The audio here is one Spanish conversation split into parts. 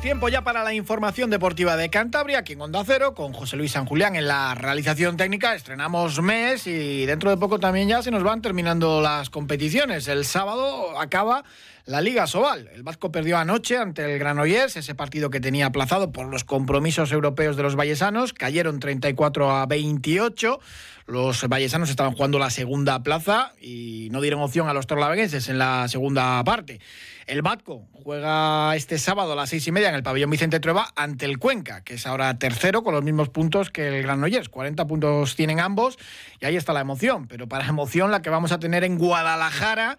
Tiempo ya para la información deportiva de Cantabria, aquí en Onda Cero, con José Luis San Julián en la realización técnica. Estrenamos mes y dentro de poco también ya se nos van terminando las competiciones. El sábado acaba la Liga Sobal. El Vasco perdió anoche ante el Granollers, ese partido que tenía aplazado por los compromisos europeos de los vallesanos. Cayeron 34 a 28. Los vallesanos estaban jugando la segunda plaza y no dieron opción a los torlaveguenses en la segunda parte. El Batco juega este sábado a las seis y media en el pabellón Vicente Trueba ante el Cuenca, que es ahora tercero con los mismos puntos que el Granollers. 40 puntos tienen ambos y ahí está la emoción. Pero para emoción la que vamos a tener en Guadalajara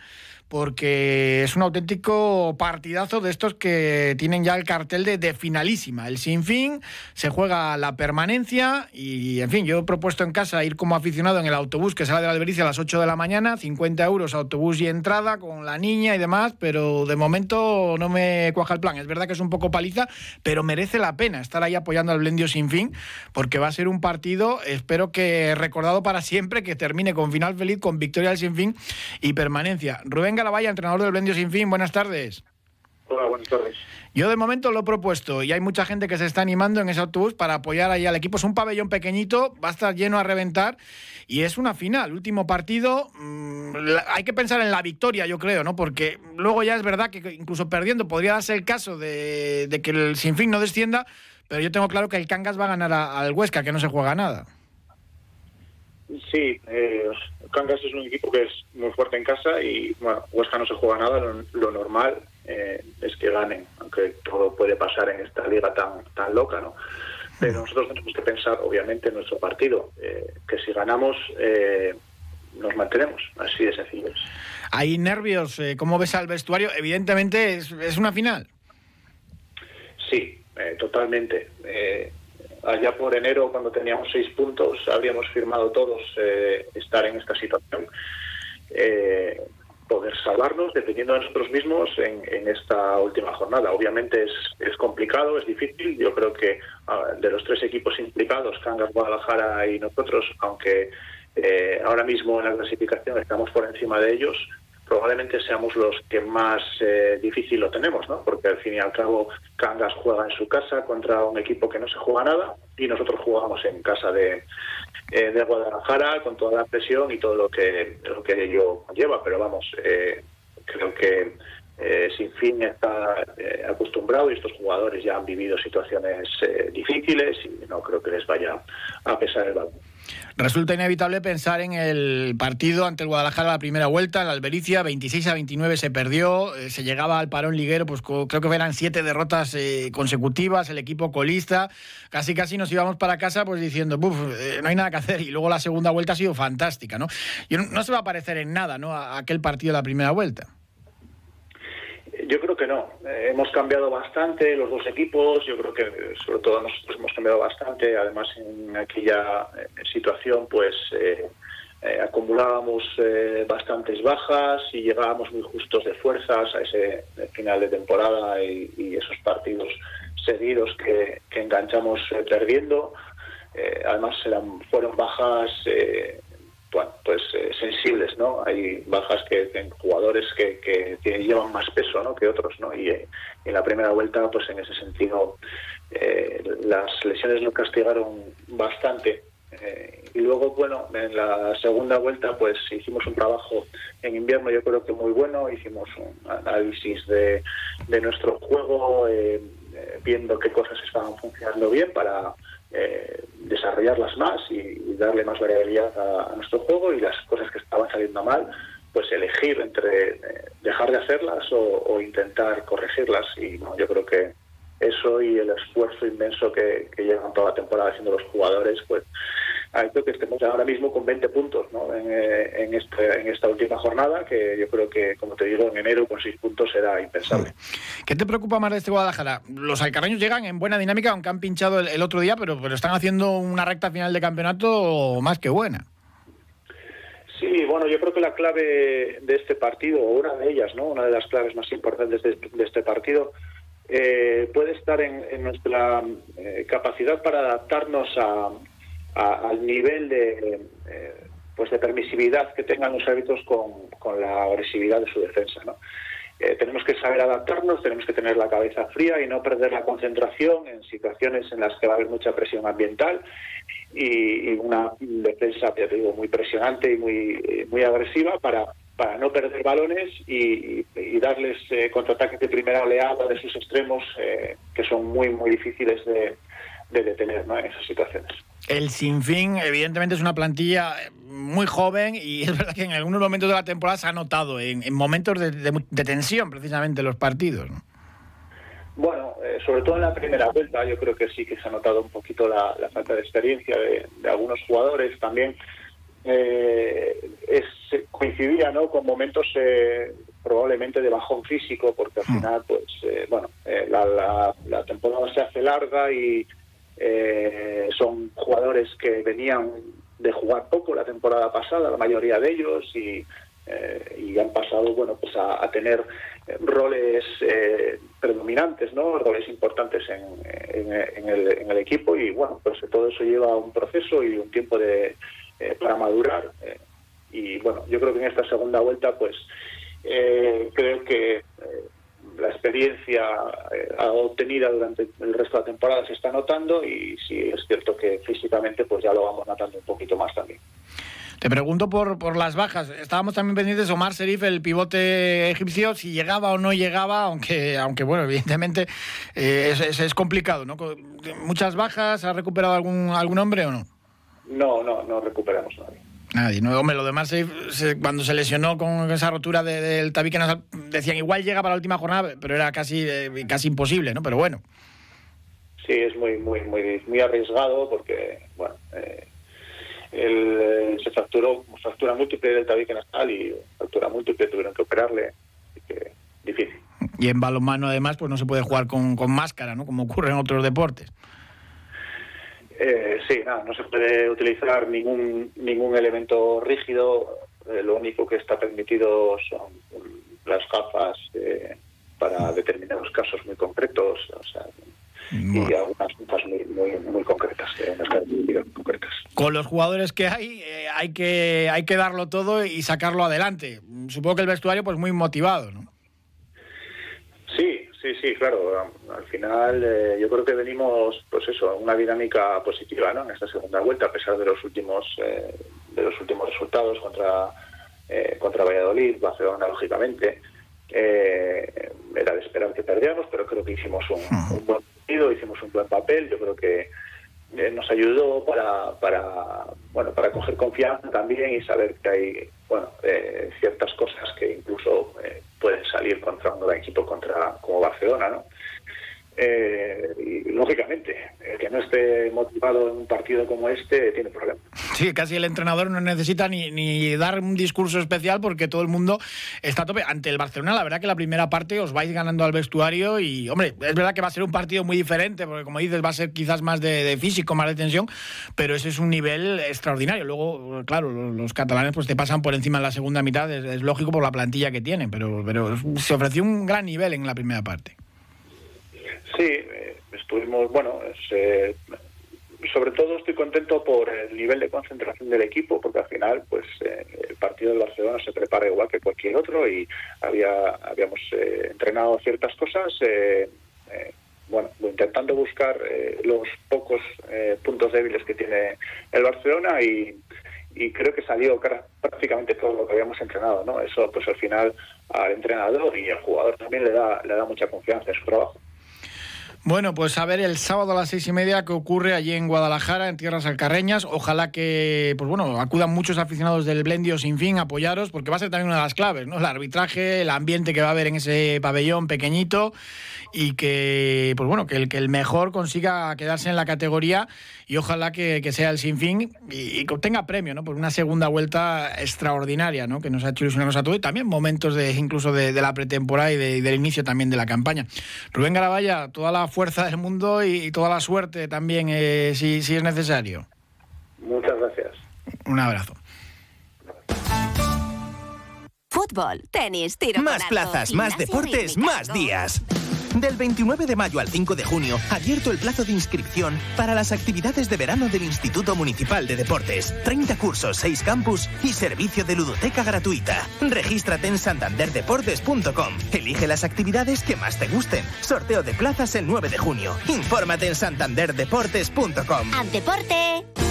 porque es un auténtico partidazo de estos que tienen ya el cartel de, finalísima. El Sinfín se juega la permanencia y, en fin, yo he propuesto en casa ir como aficionado en el autobús que sale de la Albericia a las 8 de la mañana, 50 euros autobús y entrada con la niña y demás, pero de momento no me cuaja el plan. Es verdad que es un poco paliza, pero merece la pena estar ahí apoyando al Blendio Sinfín porque va a ser un partido, espero que recordado para siempre, que termine con final feliz, con victoria del Sinfín y permanencia. Rubén Galavaya, entrenador del Blendio Sin Fin, buenas tardes. Hola, buenas tardes. Yo de momento lo he propuesto y hay mucha gente que se está animando en ese autobús para apoyar ahí al equipo. Es un pabellón pequeñito, va a estar lleno a reventar y es una final, último partido. Mm, hay que pensar en la victoria, yo creo, ¿no? Porque luego ya es verdad que incluso perdiendo podría darse el caso de, que el Sinfín no descienda, pero yo tengo claro que el Cangas va a ganar al Huesca, que no se juega nada. Sí, eh, Cangas es un equipo que es muy fuerte en casa y bueno, Huesca no se juega nada, lo, normal eh, es que ganen, aunque todo puede pasar en esta liga tan, tan loca, ¿no? Pero nosotros tenemos que pensar, obviamente, en nuestro partido, eh, que si ganamos eh, nos mantenemos, así de sencillo. ¿Hay nervios? ¿Cómo ves al vestuario? Evidentemente es, es una final. Sí, totalmente allá por enero, cuando teníamos seis puntos, habríamos firmado todos estar en esta situación. Eh, poder salvarnos dependiendo de nosotros mismos en, esta última jornada. Obviamente es, es, complicado, es difícil. Yo creo que ah, de los tres equipos implicados, Cangas, Guadalajara y nosotros, aunque eh, ahora mismo en la clasificación estamos por encima de ellos, probablemente seamos los que más eh, difícil lo tenemos, ¿no? Porque al fin y al cabo Cangas juega en su casa contra un equipo que no se juega nada y nosotros jugamos en casa de, eh, de Guadalajara con toda la presión y todo lo que lo que ello lleva. Pero vamos, eh, creo que eh, sin fin está acostumbrado y estos jugadores ya han vivido situaciones difíciles y no creo que les vaya a pesar el balón. Resulta inevitable pensar en el partido ante el Guadalajara la primera vuelta, en la Albericia, 26 a 29 se perdió, eh, se llegaba al parón liguero, pues creo que eran siete derrotas eh, consecutivas, el equipo colista, casi casi nos íbamos para casa pues diciendo, eh, no hay nada que hacer, y luego la segunda vuelta ha sido fantástica, ¿no? Y no, se va a parecer en nada, ¿no? A aquel partido de la primera vuelta. Yo creo que no. Eh, hemos cambiado bastante los dos equipos. Yo creo que sobre todo nosotros hemos cambiado bastante. Además, en aquella eh, situación, pues eh, acumulábamos bastantes bajas y llegábamos muy justos de fuerzas a ese final de temporada y, esos partidos seguidos que, enganchamos perdiendo. además, eran, fueron bajas bueno, pues eh, sensibles, ¿no? Hay bajas que en jugadores que, llevan más peso, ¿no? Que otros, ¿no? Y eh, en la primera vuelta, pues en ese sentido, eh, las lesiones nos castigaron bastante. y luego, bueno, en la segunda vuelta, pues hicimos un trabajo en invierno, yo creo que muy bueno. Hicimos un análisis de, de nuestro juego, viendo qué cosas estaban funcionando bien para eh, desarrollarlas más y, darle más variabilidad a, nuestro juego y las cosas que estaban saliendo mal, pues elegir entre eh, dejar de hacerlas o, intentar corregirlas. Y yo creo que eso y el esfuerzo inmenso que, llevan toda la temporada haciendo los jugadores, pues ha hecho que estemos ahora mismo con 20 puntos ¿no? en, eh, este, en, esta última jornada, que yo creo que, como te digo, en enero con 6 puntos era impensable. ¿Qué te preocupa más de este Guadalajara? Los alcarreños llegan en buena dinámica, aunque han pinchado el, otro día, pero, pero están haciendo una recta final de campeonato más que buena. Sí, bueno, yo creo que la clave de este partido, o una de ellas, ¿no? Una de las claves más importantes de, este partido, eh, puede estar en, nuestra eh, capacidad para adaptarnos a, al nivel de, eh, pues de permisividad que tengan los hábitos con, con la agresividad de su defensa. ¿no? Eh, tenemos que saber adaptarnos, tenemos que tener la cabeza fría y no perder la concentración en situaciones en las que va a haber mucha presión ambiental y, una defensa, te digo, muy presionante y muy, muy agresiva para, para no perder balones y, darles eh, contraataques de primera oleada de sus extremos que son muy, muy difíciles de, de detener en esas situaciones. El Sinfín, evidentemente, es una plantilla muy joven y es verdad que en algunos momentos de la temporada se ha notado en, momentos de, tensión, precisamente, los partidos. Bueno, eh, sobre todo en la primera vuelta, yo creo que sí que se ha notado un poquito la, falta de experiencia de, algunos jugadores. También eh, coincidía ¿no? con momentos eh, probablemente de bajón físico, porque al hmm. final, pues, bueno, la temporada se hace larga y eh, son jugadores que venían de jugar poco la temporada pasada, la mayoría de ellos, y, eh, han pasado bueno pues a, tener roles eh, predominantes, ¿no? roles importantes en, el, equipo y bueno, pues todo eso lleva un proceso y un tiempo de, para madurar. y bueno, yo creo que en esta segunda vuelta pues creo que la experiencia eh, obtenida durante el resto de la temporada se está notando y sí es cierto que físicamente pues ya lo vamos notando un poquito más también. Te pregunto por, por las bajas. Estábamos también pendientes de Omar Serif, el pivote egipcio, si llegaba o no llegaba, aunque, aunque bueno, evidentemente eh, es, es, complicado, ¿no? ¿Muchas bajas? ¿Ha recuperado algún, algún hombre o no? No, no, no recuperamos nadie. Nadie. No, hombre, lo demás, cuando se lesionó con esa rotura del tabique decían igual llega para la última jornada, pero era casi, eh, casi imposible, ¿no? Pero bueno. Sí, es muy, muy, muy, muy arriesgado porque, bueno, eh, él se fracturó, fractura múltiple del tabique nasal y fractura múltiple tuvieron que operarle, así que difícil. Y en balonmano además, pues no se puede jugar con, con máscara, ¿no? Como ocurre en otros deportes. Eh, sí, no, no se puede utilizar ningún ningún elemento rígido. Eh, lo único que está permitido son las gafas eh, para determinados casos muy concretos, o sea, y algunas gafas muy, muy, concretas, concretas. Con los jugadores que hay, hay que hay que darlo todo y sacarlo adelante. Supongo que el vestuario, pues muy motivado, ¿no? Sí, Sí, claro. Al final eh, yo creo que venimos, pues eso, una dinámica positiva, ¿no? En esta segunda vuelta, a pesar de los últimos eh, de los últimos resultados contra eh, contra Valladolid, Barcelona, lógicamente. era de esperar que perdiéramos, pero creo que hicimos un, buen partido, hicimos un buen papel. Yo creo que nos ayudó para, para bueno para coger confianza también y saber que hay bueno ciertas cosas que incluso pueden salir contra un equipo contra como Barcelona, ¿no? Eh, y lógicamente, el que no esté motivado en un partido como este tiene problemas. Sí, casi el entrenador no necesita ni, ni, dar un discurso especial porque todo el mundo está a tope. Ante el Barcelona, la verdad que la primera parte os vais ganando al vestuario y, hombre, es verdad que va a ser un partido muy diferente porque, como dices, va a ser quizás más de, físico, más de tensión, pero ese es un nivel extraordinario. Luego, claro, los, catalanes pues te pasan por encima en la segunda mitad, es, lógico por la plantilla que tienen, pero, pero se ofreció un gran nivel en la primera parte. Sí, eh, estuvimos, bueno, eh, sobre todo estoy contento por el nivel de concentración del equipo, porque al final, pues eh, el partido de Barcelona se prepara igual que cualquier otro y había habíamos entrenado ciertas cosas, bueno, intentando buscar los pocos puntos débiles que tiene el Barcelona y, y creo que salió prácticamente todo lo que habíamos entrenado, ¿no? Eso, pues al final al entrenador y al jugador también le da le da mucha confianza en su trabajo. Bueno, pues a ver el sábado a las seis y media qué ocurre allí en Guadalajara, en tierras alcarreñas. Ojalá que, pues bueno, acudan muchos aficionados del Blendio sin fin a apoyaros, porque va a ser también una de las claves, ¿no? El arbitraje, el ambiente que va a haber en ese pabellón pequeñito y que, pues bueno, que el, que el mejor consiga quedarse en la categoría y ojalá que, sea el sinfín y, y que obtenga premio, ¿no? Por una segunda vuelta extraordinaria, ¿no? Que nos ha hecho ilusionarnos a todos y también momentos de incluso de, la pretemporada y, del inicio también de la campaña. Rubén Garabaya, toda la fuerza del mundo y, toda la suerte también, eh, si, si es necesario. Muchas gracias. Un abrazo. Fútbol, tenis, tiro. Más plazas, más deportes, más días. Del 29 de mayo al 5 de junio, abierto el plazo de inscripción para las actividades de verano del Instituto Municipal de Deportes. 30 cursos, 6 campus y servicio de ludoteca gratuita. Regístrate en santanderdeportes.com. Elige las actividades que más te gusten. Sorteo de plazas el 9 de junio. Infórmate en santanderdeportes.com. ¡Al!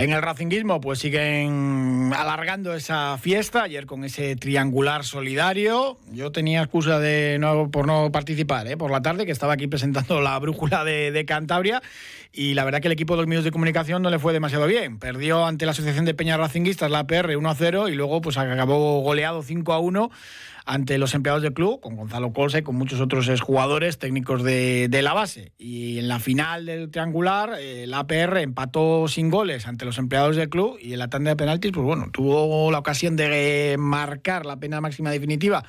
En el racinguismo, pues siguen alargando esa fiesta. Ayer con ese triangular solidario. Yo tenía excusa de no, por no participar ¿eh? por la tarde, que estaba aquí presentando la brújula de, Cantabria. Y la verdad que el equipo de los medios de comunicación no le fue demasiado bien. Perdió ante la Asociación de Peñas Racinguistas, la PR, 1 0 y luego pues acabó goleado 5 a 1 ante los empleados del club, con Gonzalo Colse con muchos otros jugadores técnicos de, la base. Y en la final del triangular, el APR empató sin goles ante los empleados del club y en la tanda de penaltis, pues bueno, tuvo la ocasión de marcar la pena máxima definitiva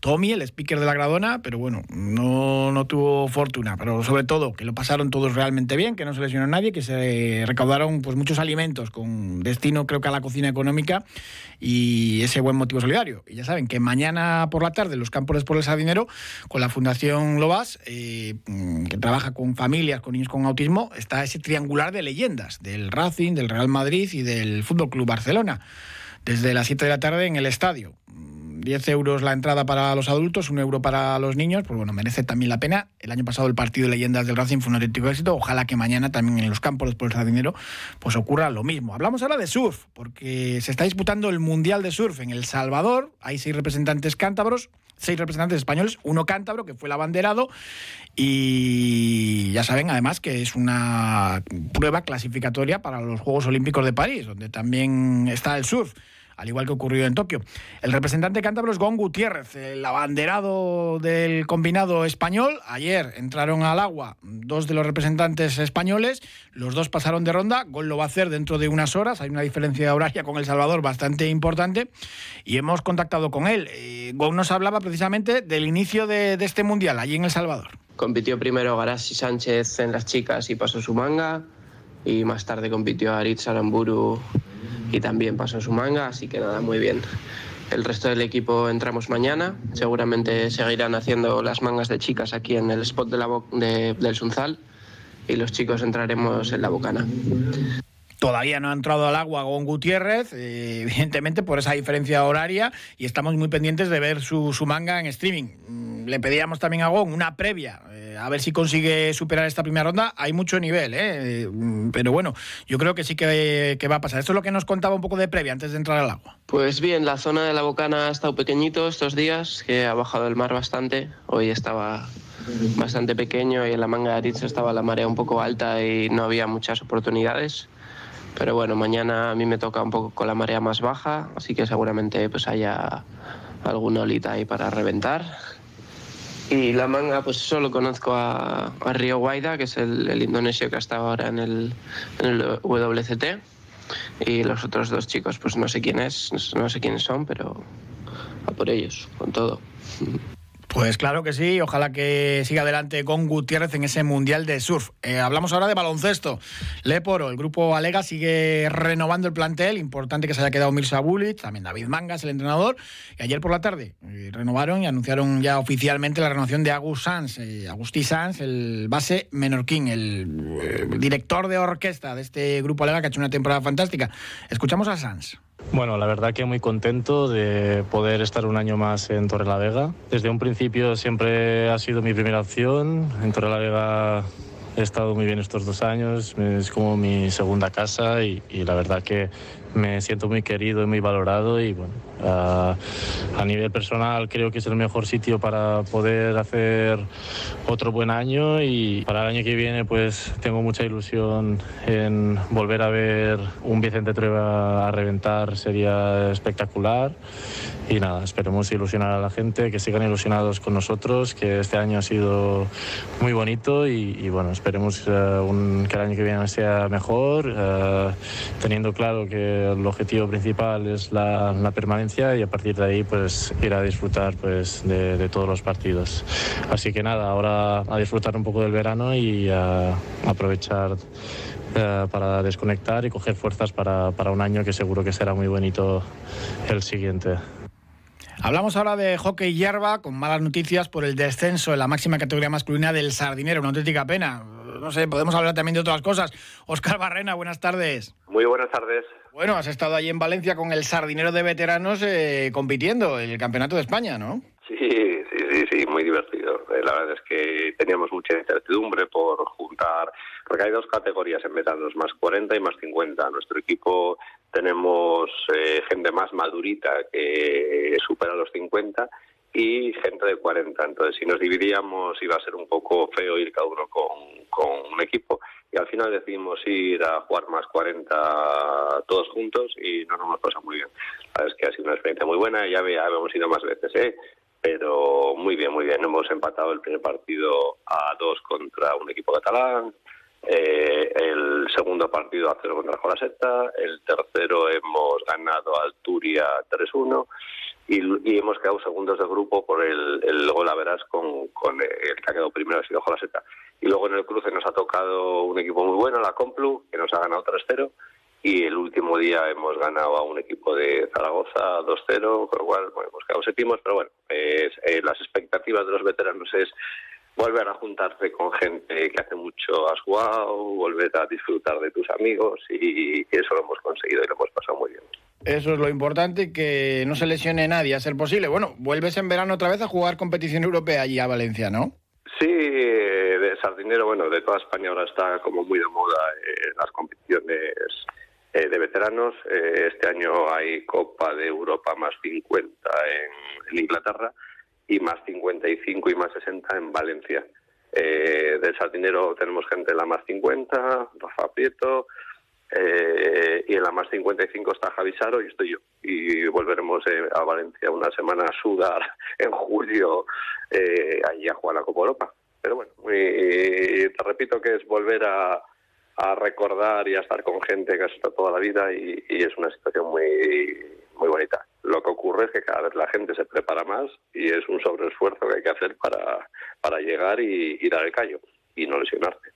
Tommy, el speaker de la Gradona, pero bueno, no, no tuvo fortuna. Pero sobre todo, que lo pasaron todos realmente bien, que no se lesionó nadie, que se recaudaron pues muchos alimentos con destino, creo que a la cocina económica y ese buen motivo solidario. Y ya saben que mañana por la tarde, los campos por el Sardinero, con la Fundación Lobas, eh, que trabaja con familias, con niños con autismo, está ese triangular de leyendas del Racing, del Real Madrid y del Fútbol Club Barcelona. Desde las 7 de la tarde en el estadio 10 euros la entrada para los adultos, un euro para los niños, pues bueno, merece también la pena. El año pasado el partido de leyendas del Racing fue un auténtico éxito. Ojalá que mañana también en los campos por el dinero pues ocurra lo mismo. Hablamos ahora de surf, porque se está disputando el Mundial de Surf en El Salvador. Hay seis representantes cántabros, seis representantes españoles, uno cántabro que fue el abanderado y ya saben además que es una prueba clasificatoria para los Juegos Olímpicos de París, donde también está el surf al igual que ocurrió en Tokio. El representante cántabro es Gon Gutiérrez, el abanderado del combinado español. Ayer entraron al agua dos de los representantes españoles, los dos pasaron de ronda, Gon lo va a hacer dentro de unas horas, hay una diferencia horaria con El Salvador bastante importante y hemos contactado con él. Eh, Gon nos hablaba precisamente del inicio de, este mundial allí en El Salvador. Compitió primero Garasi Sánchez en las chicas y pasó su manga y más tarde compitió Aritz Aramburu y también pasó su manga, así que nada, muy bien. El resto del equipo entramos mañana, seguramente seguirán haciendo las mangas de chicas aquí en el spot de la de, del Sunzal y los chicos entraremos en la Bocana. Todavía no ha entrado al agua con Gutiérrez, eh, evidentemente por esa diferencia horaria, y estamos muy pendientes de ver su, manga en streaming. Mm, le pedíamos también a Gon una previa, eh, a ver si consigue superar esta primera ronda. Hay mucho nivel, ¿eh? Mm, pero bueno, yo creo que sí que, que, va a pasar. Esto es lo que nos contaba un poco de previa antes de entrar al agua. Pues bien, la zona de la Bocana ha estado pequeñito estos días, que ha bajado el mar bastante. Hoy estaba bastante pequeño y en la manga de Aritz estaba la marea un poco alta y no había muchas oportunidades. Pero bueno, mañana a mí me toca un poco con la marea más baja, así que seguramente pues haya alguna olita ahí para reventar. Y la manga, pues solo conozco a, Río Guaida, que es el, indonesio que ha estado ahora en el, en el WCT. Y los otros dos chicos, pues no sé quién es, no sé quiénes son, pero a por ellos, con todo. Pues claro que sí, ojalá que siga adelante con Gutiérrez en ese Mundial de Surf. Eh, hablamos ahora de baloncesto. Leporo, el grupo Alega sigue renovando el plantel, importante que se haya quedado Mirza Bulic, también David Mangas, el entrenador, y ayer por la tarde eh, renovaron y anunciaron ya oficialmente la renovación de Agus Sanz, eh, Agustí Sanz, el base menorquín, el, director de orquesta de este grupo Alega que ha hecho una temporada fantástica. Escuchamos a Sanz. Bueno, la verdad que muy contento de poder estar un año más en Torrelavega. Desde un principio siempre ha sido mi primera opción. En Torrelavega he estado muy bien estos dos años, es como mi segunda casa y, y la verdad que me siento muy querido y muy valorado y bueno, a, a nivel personal creo que es el mejor sitio para poder hacer otro buen año y para el año que viene pues tengo mucha ilusión en volver a ver un Vicente Trueba a reventar, sería espectacular. Y nada, esperemos ilusionar a la gente, que sigan ilusionados con nosotros, que este año ha sido muy bonito y, y bueno, esperemos eh, un- que el año que viene sea mejor, eh, teniendo claro que el objetivo principal es la, la permanencia y a partir de ahí pues ir a disfrutar pues de, de todos los partidos. Así que nada, ahora a disfrutar un poco del verano y a aprovechar eh, para desconectar y coger fuerzas para, para un año que seguro que será muy bonito el siguiente. Hablamos ahora de hockey hierba, con malas noticias por el descenso en la máxima categoría masculina del Sardinero, una auténtica pena. No sé, podemos hablar también de otras cosas. Óscar Barrena, buenas tardes. Muy buenas tardes. Bueno, has estado allí en Valencia con el Sardinero de veteranos eh, compitiendo en el Campeonato de España, ¿no? Sí, sí, sí, sí, muy divertido. Eh, La verdad es que teníamos mucha incertidumbre por juntar, porque hay dos categorías en veteranos, más 40 y más 50. Nuestro equipo tenemos eh, gente más madurita que supera los 50 y gente de 40. Entonces, si nos dividíamos iba a ser un poco feo ir cada uno con, con un equipo. Y al final decidimos ir a jugar más 40 todos juntos y no nos hemos pasado muy bien. La verdad es que ha sido una experiencia muy buena. Ya habíamos ido más veces, ¿eh? pero muy bien, muy bien. Hemos empatado el primer partido a dos contra un equipo catalán. eh, el segundo partido a cero contra Jolaseta, el tercero hemos ganado a Alturia 3-1 y, y hemos quedado segundos de grupo por el, el gol a veras con, con el que ha quedado primero, ha sido Jolaseta. Y luego en el cruce nos ha tocado un equipo muy bueno, la Complu, que nos ha ganado 3-0 y el último día hemos ganado a un equipo de Zaragoza 2-0, con lo cual bueno, hemos quedado séptimos, pero bueno, eh, las expectativas de los veteranos es volver a juntarse con gente que hace mucho has jugado, volver a disfrutar de tus amigos y, eso lo hemos conseguido y lo hemos pasado muy bien. Eso es lo importante, que no se lesione nadie, a ser posible. Bueno, vuelves en verano otra vez a jugar competición europea allí a Valencia, ¿no? Sardinero, bueno, de toda España ahora está como muy de moda eh, las competiciones eh, de veteranos. Eh, este año hay Copa de Europa más 50 en, en Inglaterra y más 55 y más 60 en Valencia. Eh, del Sardinero tenemos gente en la más 50, Rafa Prieto, y en la más 55 está Javi Saro y estoy yo. Y volveremos a Valencia una semana a sudar en julio allí a jugar la Copa Europa. Pero bueno, muy- te repito que es volver a, a recordar y a estar con gente que has estado toda la vida y, y es una situación muy, muy bonita. Lo que ocurre es que cada vez la gente se prepara más y es un sobreesfuerzo que hay que hacer para, para llegar y, y dar el callo y no lesionarte.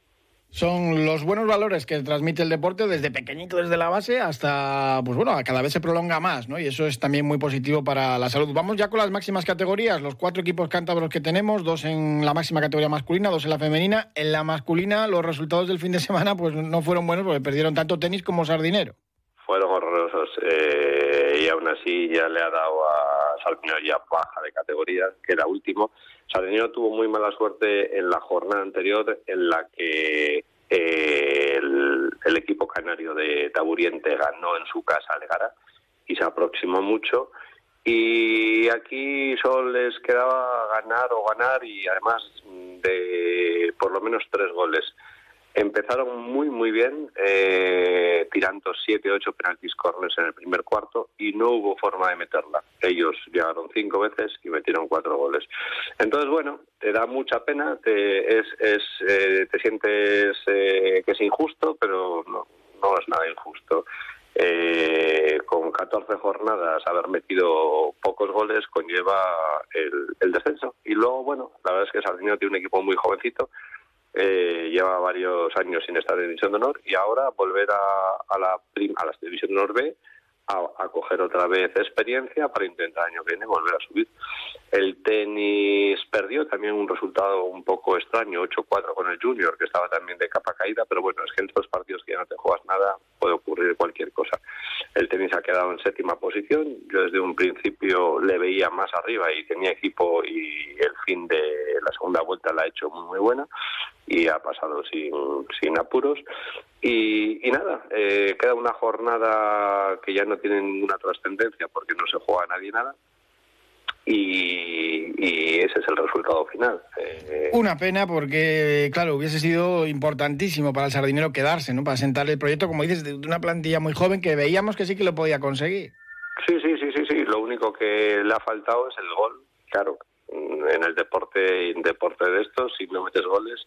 Son los buenos valores que transmite el deporte desde pequeñito, desde la base, hasta, pues bueno, cada vez se prolonga más, ¿no? Y eso es también muy positivo para la salud. Vamos ya con las máximas categorías, los cuatro equipos cántabros que tenemos, dos en la máxima categoría masculina, dos en la femenina. En la masculina, los resultados del fin de semana, pues no fueron buenos porque perdieron tanto tenis como sardinero. fueron horrorosos eh, y aún así ya le ha dado a Sardinero ya baja de categoría, que era último. Sardinero tuvo muy mala suerte en la jornada anterior en la que eh, el, equipo canario de Taburiente ganó en su casa a Legara y se aproximó mucho y aquí solo les quedaba ganar o ganar y además de por lo menos tres goles. Empezaron muy, muy bien, eh, tirando 7-8 penaltis corners en el primer cuarto y no hubo forma de meterla. Ellos llegaron cinco veces y metieron cuatro goles. Entonces, bueno, te da mucha pena, te, es, es, eh, te sientes eh, que es injusto, pero no, no es nada injusto. Eh, con 14 jornadas haber metido pocos goles conlleva el, el descenso. Y luego, bueno, la verdad es que Sardinio tiene un equipo muy jovencito, eh, lleva varios años sin estar en División de Honor y ahora volver a, a la, prim- a la División de Honor B a, a coger otra vez experiencia para intentar el año que viene volver a subir. El tenis perdió también un resultado un poco extraño, 8-4 con el Junior, que estaba también de capa caída, pero bueno, es que en estos partidos que ya no te juegas nada puede ocurrir cualquier cosa. el tenis ha quedado en séptima posición. Yo desde un principio le veía más arriba y tenía equipo y el fin de la segunda vuelta la ha hecho muy, muy buena y ha pasado sin, sin apuros. Y, nada, eh, queda una jornada que ya no tiene ninguna trascendencia porque no se juega nadie nada y, ese es el resultado final. Eh, Una pena porque, claro, hubiese sido importantísimo para el sardinero quedarse, ¿no? Para sentar el proyecto, como dices, de una plantilla muy joven que veíamos que sí que lo podía conseguir. Sí, sí, sí, sí, sí. Lo único que le ha faltado es el gol. Claro, en el deporte, en deporte de estos, si no metes goles,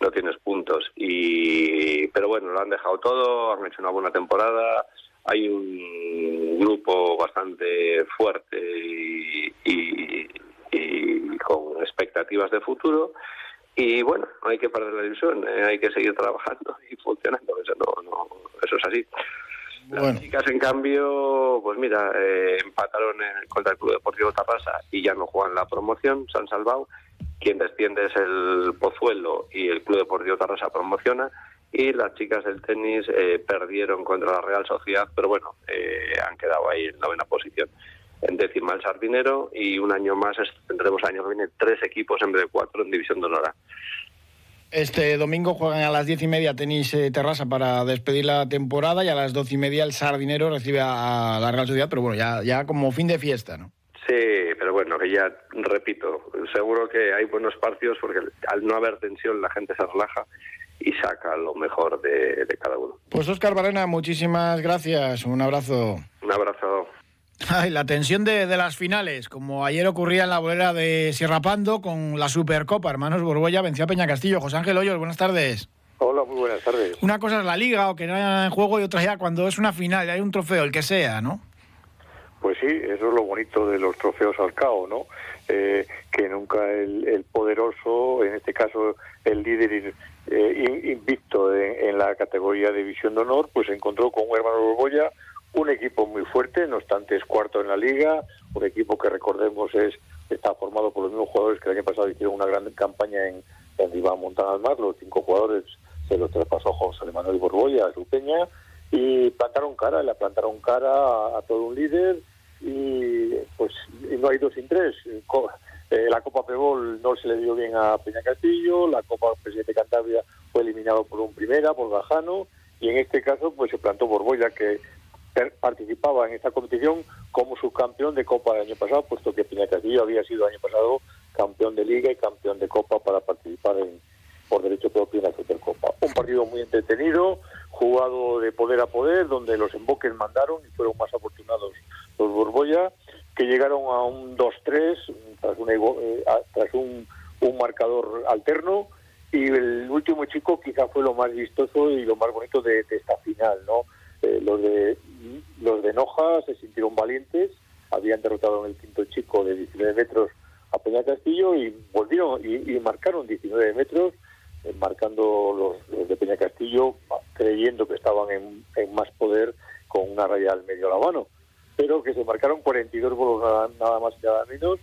no tienes puntos. Y, pero bueno, lo han dejado todo, han hecho una buena temporada hay un grupo bastante fuerte y, con expectativas de futuro y bueno, no hay que perder la ilusión, eh, hay que seguir trabajando y funcionando, eso, no, eso es así. Las chicas, en cambio, pues mira, eh, empataron contra el Club Deportivo Tarrasa y ya no juegan la promoción, se han salvado. Quien desciende es el Pozuelo y el Club Deportivo Tarrasa promociona y las chicas del tenis eh, perdieron contra la Real Sociedad, pero bueno, eh, han quedado ahí en novena posición. En décima el Sardinero y un año más tendremos año que viene tres equipos en vez de cuatro en División de Honor. Este domingo juegan a las diez y media tenis eh, Terrassa para despedir la temporada y a las doce y media el Sardinero recibe a la Real Sociedad, pero bueno, ya, ya como fin de fiesta, ¿no? Sí, pero bueno, que ya repito, seguro que hay buenos partidos porque al no haber tensión la gente se relaja y saca lo mejor de, cada uno. Pues Oscar Barrena, muchísimas gracias. Un abrazo. Un abrazo. Ay, la tensión de, las finales, como ayer ocurría en la bolera de Sierra Pando con la Supercopa, hermanos Borbolla venció a Peña Castillo. José Ángel Hoyos, buenas tardes. Hola, muy buenas tardes. Una cosa es la liga o que no haya en juego y otra ya cuando es una final, hay un trofeo, el que sea, ¿no? Pues sí, eso es lo bonito de los trofeos al cabo, ¿no? Eh, que nunca el, poderoso, en este caso el líder eh, invicto en, la categoría de División de Honor, pues se encontró con un hermano Borbolla, un equipo muy fuerte, no obstante es cuarto en la liga, un equipo que recordemos es está formado por los mismos jugadores que el año pasado hicieron una gran campaña en, en Rivá Montana Mar, los cinco jugadores se los traspasó José Manuel Borbolla su peña y plantaron cara, le plantaron cara a, todo un líder y pues no hay dos sin tres. Eh, la Copa Pebol no se le dio bien a Peña Castillo, la Copa Presidente Cantabria fue eliminado por un primera, por Gajano, y en este caso pues se plantó Borbolla, que participaba en esta competición como subcampeón de Copa del año pasado, puesto que Peña Castillo había sido el año pasado campeón de Liga y campeón de Copa para participar en, por derecho propio en la Supercopa. Un partido muy entretenido, jugado de poder a poder, donde los emboques mandaron y fueron más afortunados los Borbolla, que llegaron a un 2-3 tras, un, eh, tras un, un marcador alterno y el último chico quizá fue lo más vistoso y lo más bonito de, esta final, ¿no? Eh, los de los de Noja se sintieron valientes, habían derrotado en el quinto chico de 19 metros a Peña Castillo y volvieron y, marcaron 19 metros, eh, marcando los, de Peña Castillo creyendo que estaban en, en, más poder con una raya al medio a la mano, pero que se marcaron 42 bolos nada, nada más y nada menos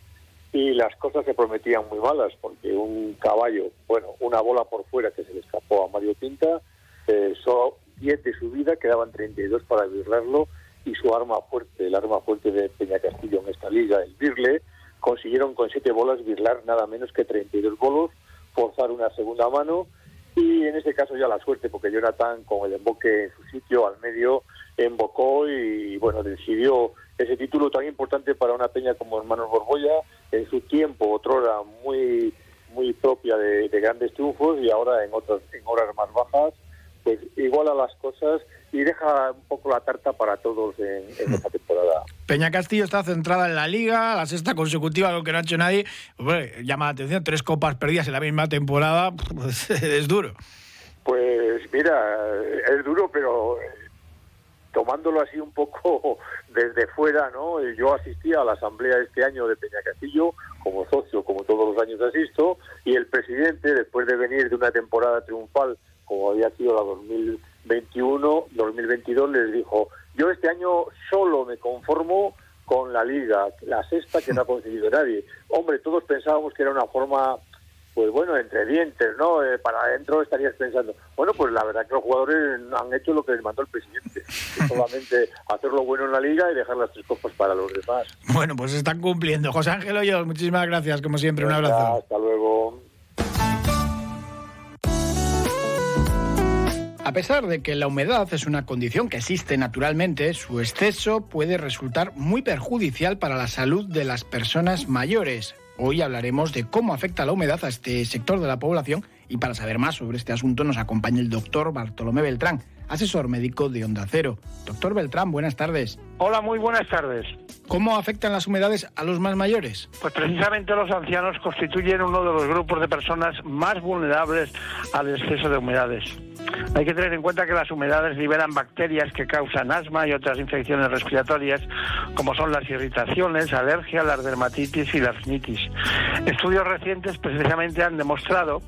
y las cosas se prometían muy malas porque un caballo, bueno, una bola por fuera que se le escapó a Mario Pinta, eh, solo 10 de su vida, quedaban 32 para virlarlo y su arma fuerte, el arma fuerte de Peña Castillo en esta liga, el Birle, consiguieron con 7 bolas virlar nada menos que 32 bolos, forzar una segunda mano y en este caso ya la suerte porque Jonathan con el emboque en su sitio al medio embocó y bueno decidió ese título tan importante para una peña como Hermanos Borbolla en su tiempo, otrora muy muy propia de, grandes triunfos y ahora en otras en horas más bajas, pues iguala las cosas y deja un poco la tarta para todos en, esta temporada. Peña Castillo está centrada en la liga, la sexta consecutiva, algo que no ha hecho nadie. llama la atención, tres copas perdidas en la misma temporada, pues, es duro. Pues mira, es duro, pero tomándolo así un poco desde fuera, ¿no? Yo asistí a la asamblea este año de Peña Castillo como socio, como todos los años asisto, y el presidente, después de venir de una temporada triunfal como había sido la 2021, 2022, les dijo, yo este año solo me conformo con la liga, la sexta que no ha conseguido nadie. Hombre, todos pensábamos que era una forma pues bueno, entre dientes, ¿no? Eh, para adentro estarías pensando, bueno, pues la verdad que los jugadores han hecho lo que les mandó el presidente, solamente hacer lo bueno en la liga y dejar las tres copas para los demás. Bueno, pues están cumpliendo. José Ángel Hoyos, muchísimas gracias, como siempre, un abrazo. Hasta luego. A pesar de que la humedad es una condición que existe naturalmente, su exceso puede resultar muy perjudicial para la salud de las personas mayores. Hoy hablaremos de cómo afecta la humedad a este sector de la población y para saber más sobre este asunto nos acompaña el doctor Bartolomé Beltrán, asesor médico de Onda Cero. Doctor Beltrán, buenas tardes. Hola, muy buenas tardes. ¿Cómo afectan las humedades a los más mayores? Pues precisamente los ancianos constituyen uno de los grupos de personas más vulnerables al exceso de humedades. Hay que tener en cuenta que las humedades liberan bacterias que causan asma y otras infecciones respiratorias, como son las irritaciones, alergia, las dermatitis y la rinitis. Estudios recientes precisamente han demostrado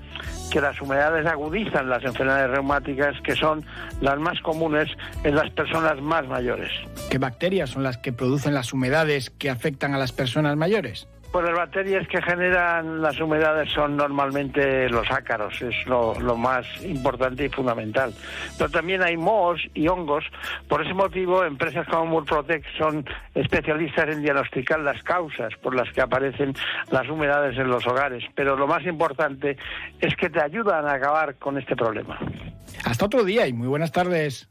que las humedades agudizan las enfermedades reumáticas, que son las más comunes en las personas más mayores. ¿Qué bacterias son las que producen las humedades que afectan a las personas mayores? Pues las bacterias que generan las humedades son normalmente los ácaros, es lo, lo, más importante y fundamental. Pero también hay mohos y hongos. Por ese motivo, empresas como Murprotec son especialistas en diagnosticar las causas por las que aparecen las humedades en los hogares. Pero lo más importante es que te ayudan a acabar con este problema. Hasta otro día y muy buenas tardes.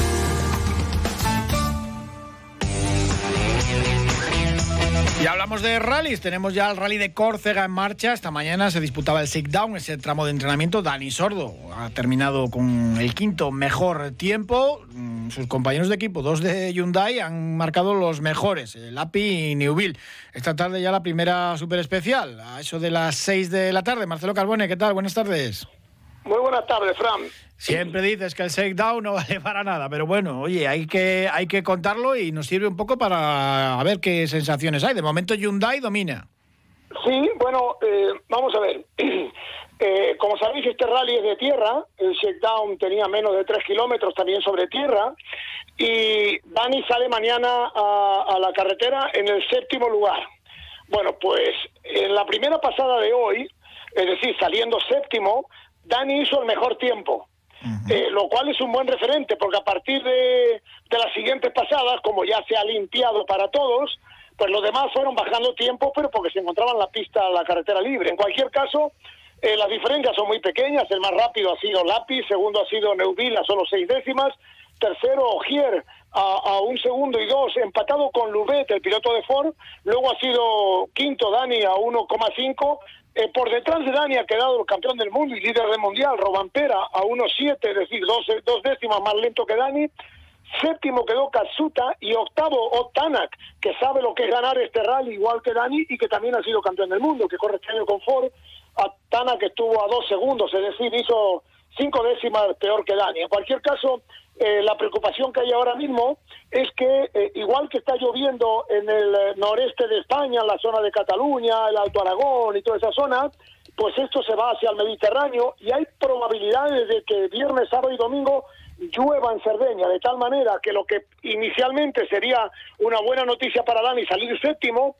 Y hablamos de rallies. Tenemos ya el rally de Córcega en marcha. Esta mañana se disputaba el sit-down, ese tramo de entrenamiento. Dani Sordo ha terminado con el quinto mejor tiempo. Mm, sus compañeros de equipo, dos de Hyundai, han marcado los mejores, el API y Newville. Esta tarde ya la primera super especial, a eso de las seis de la tarde. Marcelo Carbone, ¿qué tal? Buenas tardes. Muy buenas tardes, Fran. Siempre dices que el shakedown no vale para nada, pero bueno, oye, hay que, hay que contarlo y nos sirve un poco para ver qué sensaciones hay. De momento Hyundai domina. Sí, bueno, eh, vamos a ver. Eh, como sabéis, este rally es de tierra. El shakedown tenía menos de 3 kilómetros también sobre tierra. Y Dani sale mañana a, a la carretera en el séptimo lugar. Bueno, pues en la primera pasada de hoy, es decir, saliendo séptimo, Dani hizo el mejor tiempo. Eh, lo cual es un buen referente, porque a partir de, de, las siguientes pasadas, como ya se ha limpiado para todos, pues los demás fueron bajando tiempo, pero porque se encontraban la pista, la carretera libre. En cualquier caso, eh, las diferencias son muy pequeñas. El más rápido ha sido Lápiz, segundo ha sido Neuville a solo seis décimas, tercero Ogier a, a, un segundo y dos, empatado con Lubet, el piloto de Ford, luego ha sido quinto Dani a 1,5 eh, por detrás de Dani ha quedado el campeón del mundo y líder del mundial, Robampera, a 1.7, es decir, dos, dos décimas más lento que Dani. Séptimo quedó Katsuta y octavo Otanak, que sabe lo que es ganar este rally igual que Dani y que también ha sido campeón del mundo, que corre este año con Ford. Otanak estuvo a dos segundos, es decir, hizo cinco décimas peor que Dani. En cualquier caso, eh, la preocupación que hay ahora mismo es que, eh, igual que está lloviendo en el eh, noreste de España, en la zona de Cataluña, el Alto Aragón y toda esa zona, pues esto se va hacia el Mediterráneo y hay probabilidades de que viernes, sábado y domingo llueva en Cerdeña, de tal manera que lo que inicialmente sería una buena noticia para Dani salir séptimo,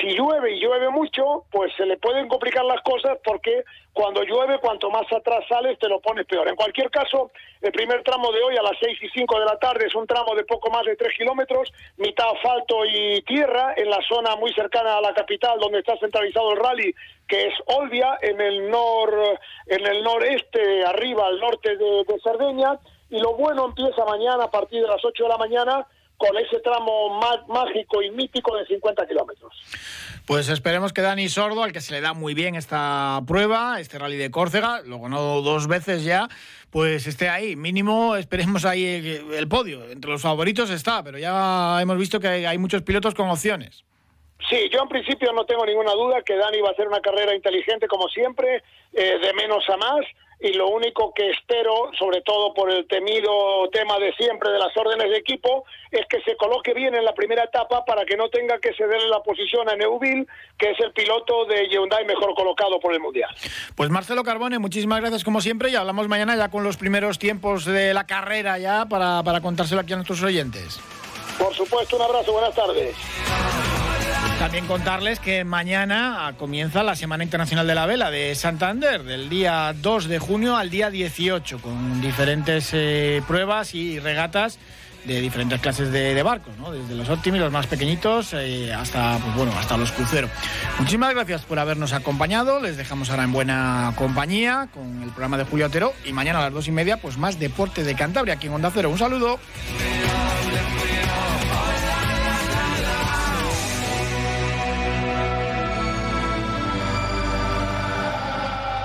si llueve y llueve mucho, pues se le pueden complicar las cosas porque cuando llueve, cuanto más atrás sales, te lo pones peor. En cualquier caso, el primer tramo de hoy a las seis y cinco de la tarde es un tramo de poco más de tres kilómetros, mitad asfalto y tierra, en la zona muy cercana a la capital donde está centralizado el rally, que es Olvia, en el, nor, en el noreste, arriba, al norte de, de Cerdeña. Y lo bueno empieza mañana a partir de las 8 de la mañana con ese tramo mágico y mítico de 50 kilómetros. Pues esperemos que Dani Sordo, al que se le da muy bien esta prueba, este rally de Córcega, lo ganó dos veces ya, pues esté ahí. Mínimo esperemos ahí el, el podio. Entre los favoritos está, pero ya hemos visto que hay muchos pilotos con opciones. Sí, yo en principio no tengo ninguna duda que Dani va a hacer una carrera inteligente como siempre, eh, de menos a más, y lo único que espero, sobre todo por el temido tema de siempre de las órdenes de equipo, es que se coloque bien en la primera etapa para que no tenga que cederle la posición a Neuville, que es el piloto de Hyundai mejor colocado por el Mundial. Pues Marcelo Carbone, muchísimas gracias como siempre y hablamos mañana ya con los primeros tiempos de la carrera ya para, para contárselo aquí a nuestros oyentes. Por supuesto, un abrazo, buenas tardes. También contarles que mañana comienza la Semana Internacional de la Vela de Santander, del día 2 de junio al día 18, con diferentes eh, pruebas y regatas de diferentes clases de, barcos, ¿no? desde los óptimos, los más pequeñitos, eh, hasta, pues bueno, hasta los cruceros. Muchísimas gracias por habernos acompañado. Les dejamos ahora en buena compañía con el programa de Julio Otero y mañana a las dos y media, pues más deporte de Cantabria aquí en Onda Cero. Un saludo.